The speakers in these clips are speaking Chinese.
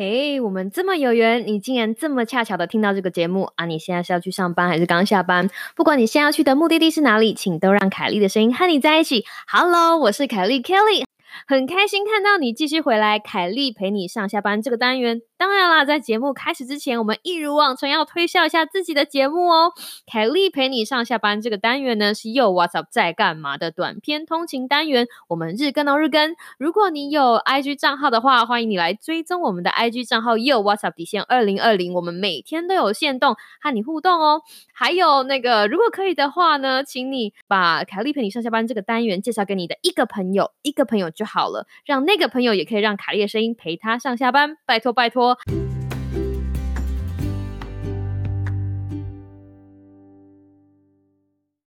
嘿，我们这么有缘，你竟然这么恰巧的听到这个节目啊！你现在是要去上班还是刚下班？不管你现在要去的目的地是哪里，请都让凯莉的声音和你在一起。Hello，我是凯莉 Kelly。很开心看到你继续回来，凯莉陪你上下班这个单元。当然啦，在节目开始之前，我们一如往常要推销一下自己的节目哦。凯莉陪你上下班这个单元呢，是又 What's Up 在干嘛的短篇通勤单元。我们日更哦日更。如果你有 IG 账号的话，欢迎你来追踪我们的 IG 账号又 What's Up 底线二零二零。我们每天都有限动和你互动哦。还有那个，如果可以的话呢，请你把凯莉陪你上下班这个单元介绍给你的一个朋友，一个朋友就好了，让那个朋友也可以让卡莉的声音陪他上下班。拜托拜托。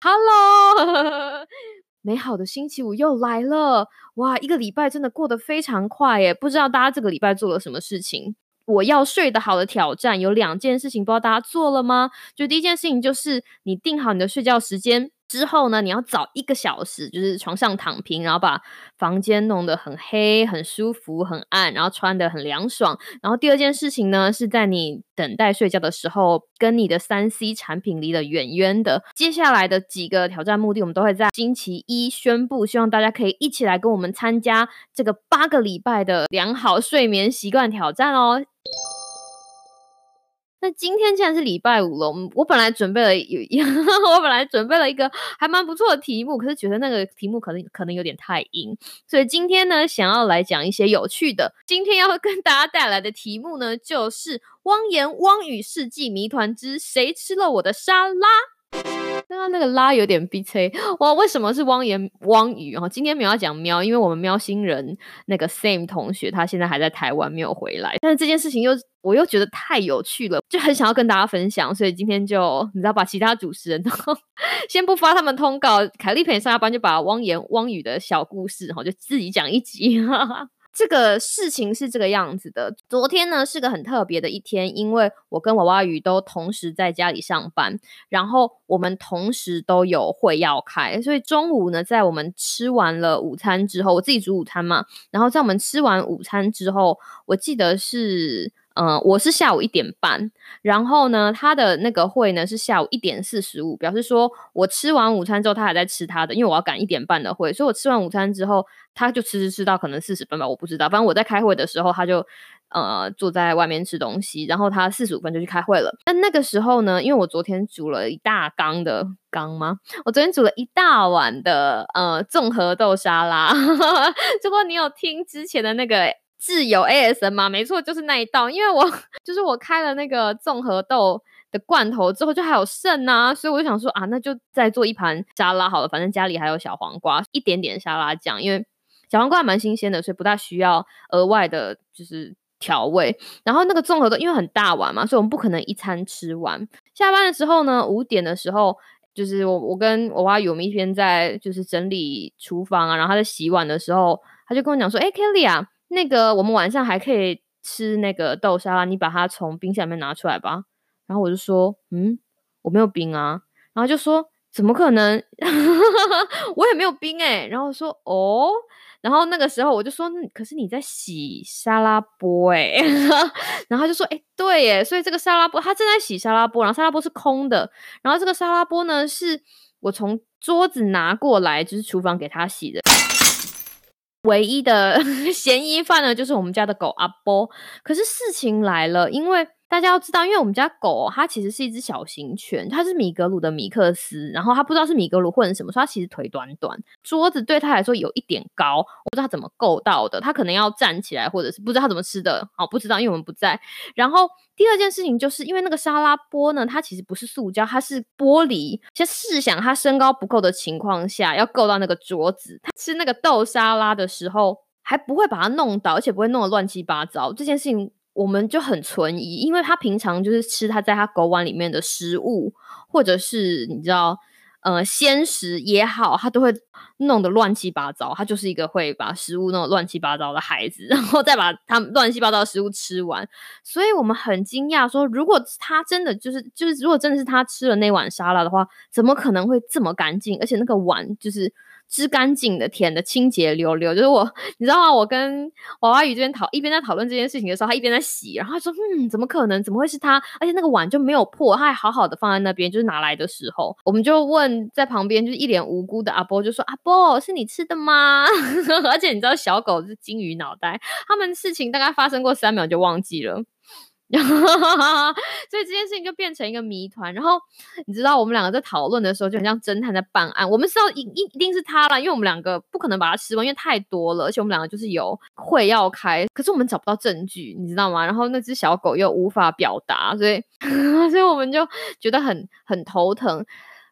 Hello，美好的星期五又来了！哇，一个礼拜真的过得非常快耶！不知道大家这个礼拜做了什么事情？我要睡得好的挑战有两件事情，不知道大家做了吗？就第一件事情就是你定好你的睡觉时间。之后呢，你要早一个小时，就是床上躺平，然后把房间弄得很黑、很舒服、很暗，然后穿得很凉爽。然后第二件事情呢，是在你等待睡觉的时候，跟你的三 C 产品离得远远的。接下来的几个挑战目的，我们都会在星期一宣布，希望大家可以一起来跟我们参加这个八个礼拜的良好睡眠习惯挑战哦。那今天既然是礼拜五了，我我本来准备了有，我本来准备了一个还蛮不错的题目，可是觉得那个题目可能可能有点太硬，所以今天呢，想要来讲一些有趣的。今天要跟大家带来的题目呢，就是汪言汪语世纪谜团之谁吃了我的沙拉。刚刚那个拉有点逼催哇！为什么是汪言汪语啊？今天没有要讲喵，因为我们喵星人那个 Same 同学他现在还在台湾没有回来，但是这件事情又我又觉得太有趣了，就很想要跟大家分享，所以今天就你知道把其他主持人都 先不发他们通告，凯丽陪你上下班就把汪言汪语的小故事哈就自己讲一集。这个事情是这个样子的。昨天呢是个很特别的一天，因为我跟娃娃鱼都同时在家里上班，然后我们同时都有会要开，所以中午呢，在我们吃完了午餐之后，我自己煮午餐嘛，然后在我们吃完午餐之后，我记得是。嗯，我是下午一点半，然后呢，他的那个会呢是下午一点四十五，表示说我吃完午餐之后，他还在吃他的，因为我要赶一点半的会，所以我吃完午餐之后，他就吃吃吃到可能四十分吧，我不知道，反正我在开会的时候，他就呃坐在外面吃东西，然后他四十五分就去开会了。但那个时候呢，因为我昨天煮了一大缸的缸吗？我昨天煮了一大碗的呃综合豆沙拉，如果你有听之前的那个。自由 ASM 吗？没错，就是那一道。因为我 就是我开了那个综合豆的罐头之后，就还有剩啊，所以我就想说啊，那就再做一盘沙拉好了。反正家里还有小黄瓜，一点点沙拉酱，因为小黄瓜蛮新鲜的，所以不大需要额外的，就是调味。然后那个综合豆因为很大碗嘛，所以我们不可能一餐吃完。下班的时候呢，五点的时候，就是我我跟我妈有一天在就是整理厨房啊，然后他在洗碗的时候，他就跟我讲说：“哎，Kelly 啊。”那个，我们晚上还可以吃那个豆沙拉，你把它从冰箱里面拿出来吧。然后我就说，嗯，我没有冰啊。然后就说，怎么可能？我也没有冰哎。然后说，哦。然后那个时候我就说，可是你在洗沙拉波哎。然后就说，哎，对耶。所以这个沙拉波，他正在洗沙拉波，然后沙拉波是空的。然后这个沙拉波呢，是我从桌子拿过来，就是厨房给他洗的。唯一的 嫌疑犯呢，就是我们家的狗阿波。可是事情来了，因为。大家要知道，因为我们家狗它其实是一只小型犬，它是米格鲁的米克斯，然后它不知道是米格鲁混什么，所以它其实腿短短，桌子对它来说有一点高，我不知道它怎么够到的，它可能要站起来，或者是不知道它怎么吃的，好不知道，因为我们不在。然后第二件事情就是因为那个沙拉波呢，它其实不是塑胶，它是玻璃。先试想它身高不够的情况下，要够到那个桌子，它吃那个豆沙拉的时候还不会把它弄倒，而且不会弄得乱七八糟。这件事情。我们就很存疑，因为他平常就是吃他在他狗碗里面的食物，或者是你知道，呃，鲜食也好，他都会弄得乱七八糟。他就是一个会把食物弄得乱七八糟的孩子，然后再把他乱七八糟的食物吃完。所以我们很惊讶，说如果他真的就是就是，如果真的是他吃了那碗沙拉的话，怎么可能会这么干净？而且那个碗就是。织干净的、舔的清洁溜溜。就是我，你知道吗？我跟娃娃鱼这边讨一边在讨论这件事情的时候，他一边在洗，然后他说：“嗯，怎么可能？怎么会是他？而且那个碗就没有破，他还好好的放在那边。就是拿来的时候，我们就问在旁边就是一脸无辜的阿波，就说：阿波是你吃的吗？而且你知道小狗是金鱼脑袋，他们事情大概发生过三秒就忘记了。” 所以这件事情就变成一个谜团。然后你知道，我们两个在讨论的时候，就很像侦探在办案。我们知道一一一定是他了，因为我们两个不可能把它吃完，因为太多了。而且我们两个就是有会要开，可是我们找不到证据，你知道吗？然后那只小狗又无法表达，所以 所以我们就觉得很很头疼。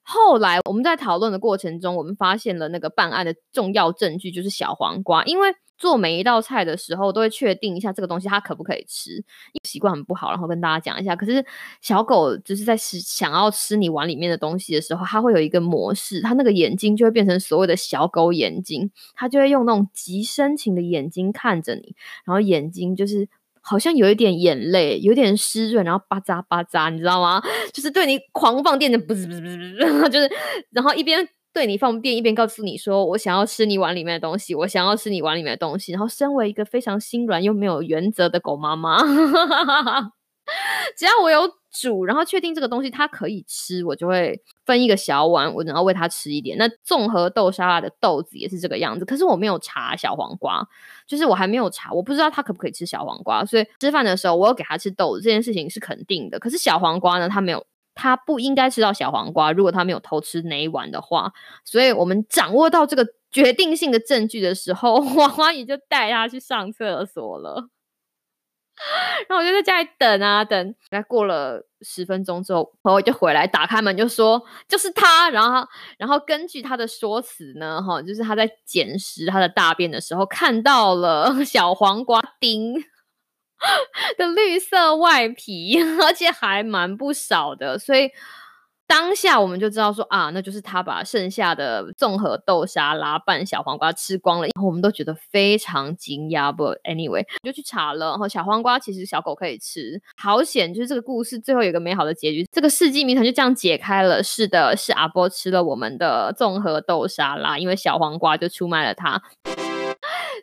后来我们在讨论的过程中，我们发现了那个办案的重要证据，就是小黄瓜，因为。做每一道菜的时候，都会确定一下这个东西它可不可以吃，习惯很不好。然后跟大家讲一下，可是小狗就是在吃想要吃你碗里面的东西的时候，它会有一个模式，它那个眼睛就会变成所谓的小狗眼睛，它就会用那种极深情的眼睛看着你，然后眼睛就是好像有一点眼泪，有点湿润，然后巴扎巴扎，你知道吗？就是对你狂放电的，不是不是不是不是，就是然后一边。对你放电，一边告诉你说：“我想要吃你碗里面的东西，我想要吃你碗里面的东西。”然后，身为一个非常心软又没有原则的狗妈妈，只要我有煮，然后确定这个东西它可以吃，我就会分一个小碗，我然后喂它吃一点。那综合豆沙拉的豆子也是这个样子，可是我没有查小黄瓜，就是我还没有查，我不知道它可不可以吃小黄瓜，所以吃饭的时候我有给它吃豆子，这件事情是肯定的。可是小黄瓜呢，它没有。他不应该吃到小黄瓜，如果他没有偷吃那一碗的话。所以我们掌握到这个决定性的证据的时候，花花姨就带他去上厕所了。然后我就在家里等啊等，大概过了十分钟之后，朋友就回来打开门就说就是他。然后，然后根据他的说辞呢，哈，就是他在捡拾他的大便的时候看到了小黄瓜丁。的绿色外皮，而且还蛮不少的，所以当下我们就知道说啊，那就是他把剩下的综合豆沙拉拌小黄瓜吃光了，然后我们都觉得非常惊讶。不，anyway，就去查了，然后小黄瓜其实小狗可以吃，好险！就是这个故事最后有个美好的结局，这个世纪谜团就这样解开了。是的，是阿波吃了我们的综合豆沙拉，因为小黄瓜就出卖了他。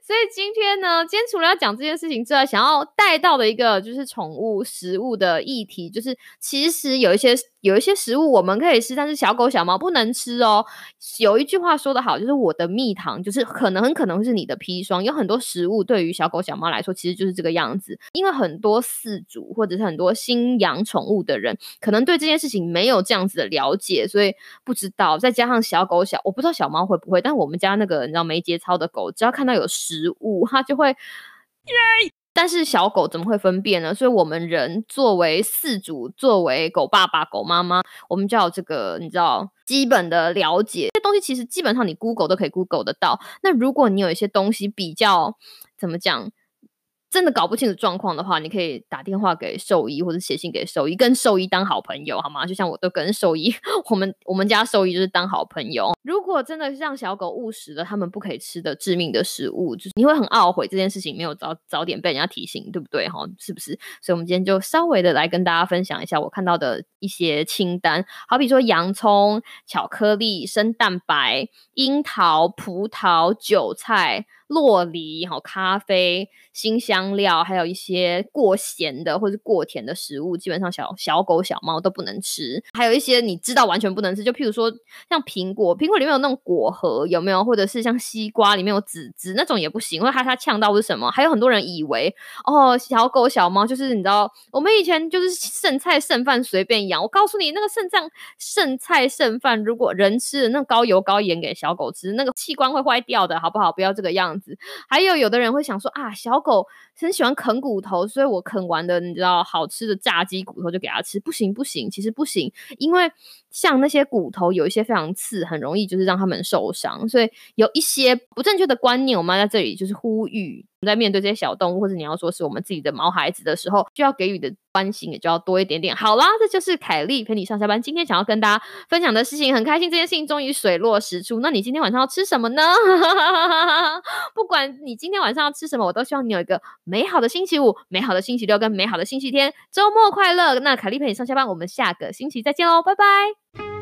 所以今天呢，今天除了要讲这件事情之外，想要带到的一个就是宠物食物的议题，就是其实有一些。有一些食物我们可以吃，但是小狗小猫不能吃哦。有一句话说得好，就是我的蜜糖，就是可能很可能是你的砒霜。有很多食物对于小狗小猫来说，其实就是这个样子。因为很多饲主或者是很多新养宠物的人，可能对这件事情没有这样子的了解，所以不知道。再加上小狗小，我不知道小猫会不会，但我们家那个你知道没节操的狗，只要看到有食物，它就会耶。但是小狗怎么会分辨呢？所以，我们人作为饲主，作为狗爸爸、狗妈妈，我们就要这个，你知道，基本的了解。这东西其实基本上你 Google 都可以 Google 得到。那如果你有一些东西比较，怎么讲？真的搞不清楚状况的话，你可以打电话给兽医或者写信给兽医，跟兽医当好朋友好吗？就像我都跟兽医，我们我们家兽医就是当好朋友。如果真的让小狗误食了他们不可以吃的致命的食物，就是你会很懊悔这件事情没有早早点被人家提醒，对不对？哈，是不是？所以，我们今天就稍微的来跟大家分享一下我看到的一些清单，好比说洋葱、巧克力、生蛋白、樱桃、葡萄、韭菜。洛梨、哈咖啡、新香料，还有一些过咸的或者过甜的食物，基本上小小狗、小猫都不能吃。还有一些你知道完全不能吃，就譬如说像苹果，苹果里面有那种果核，有没有？或者是像西瓜里面有籽籽那种也不行，因为它它呛到是什么？还有很多人以为哦，小狗、小猫就是你知道，我们以前就是剩菜剩饭随便养。我告诉你，那个肾脏剩菜剩饭，如果人吃的那高油高盐给小狗吃，那个器官会坏掉的，好不好？不要这个样。还有有的人会想说啊，小狗很喜欢啃骨头，所以我啃完的你知道好吃的炸鸡骨头就给它吃，不行不行，其实不行，因为像那些骨头有一些非常刺，很容易就是让它们受伤，所以有一些不正确的观念，我们在这里就是呼吁。在面对这些小动物，或者你要说是我们自己的毛孩子的时候，需要给予的关心也就要多一点点。好啦，这就是凯莉陪你上下班。今天想要跟大家分享的事情，很开心这件事情终于水落石出。那你今天晚上要吃什么呢？不管你今天晚上要吃什么，我都希望你有一个美好的星期五、美好的星期六跟美好的星期天。周末快乐！那凯莉陪你上下班，我们下个星期再见喽，拜拜。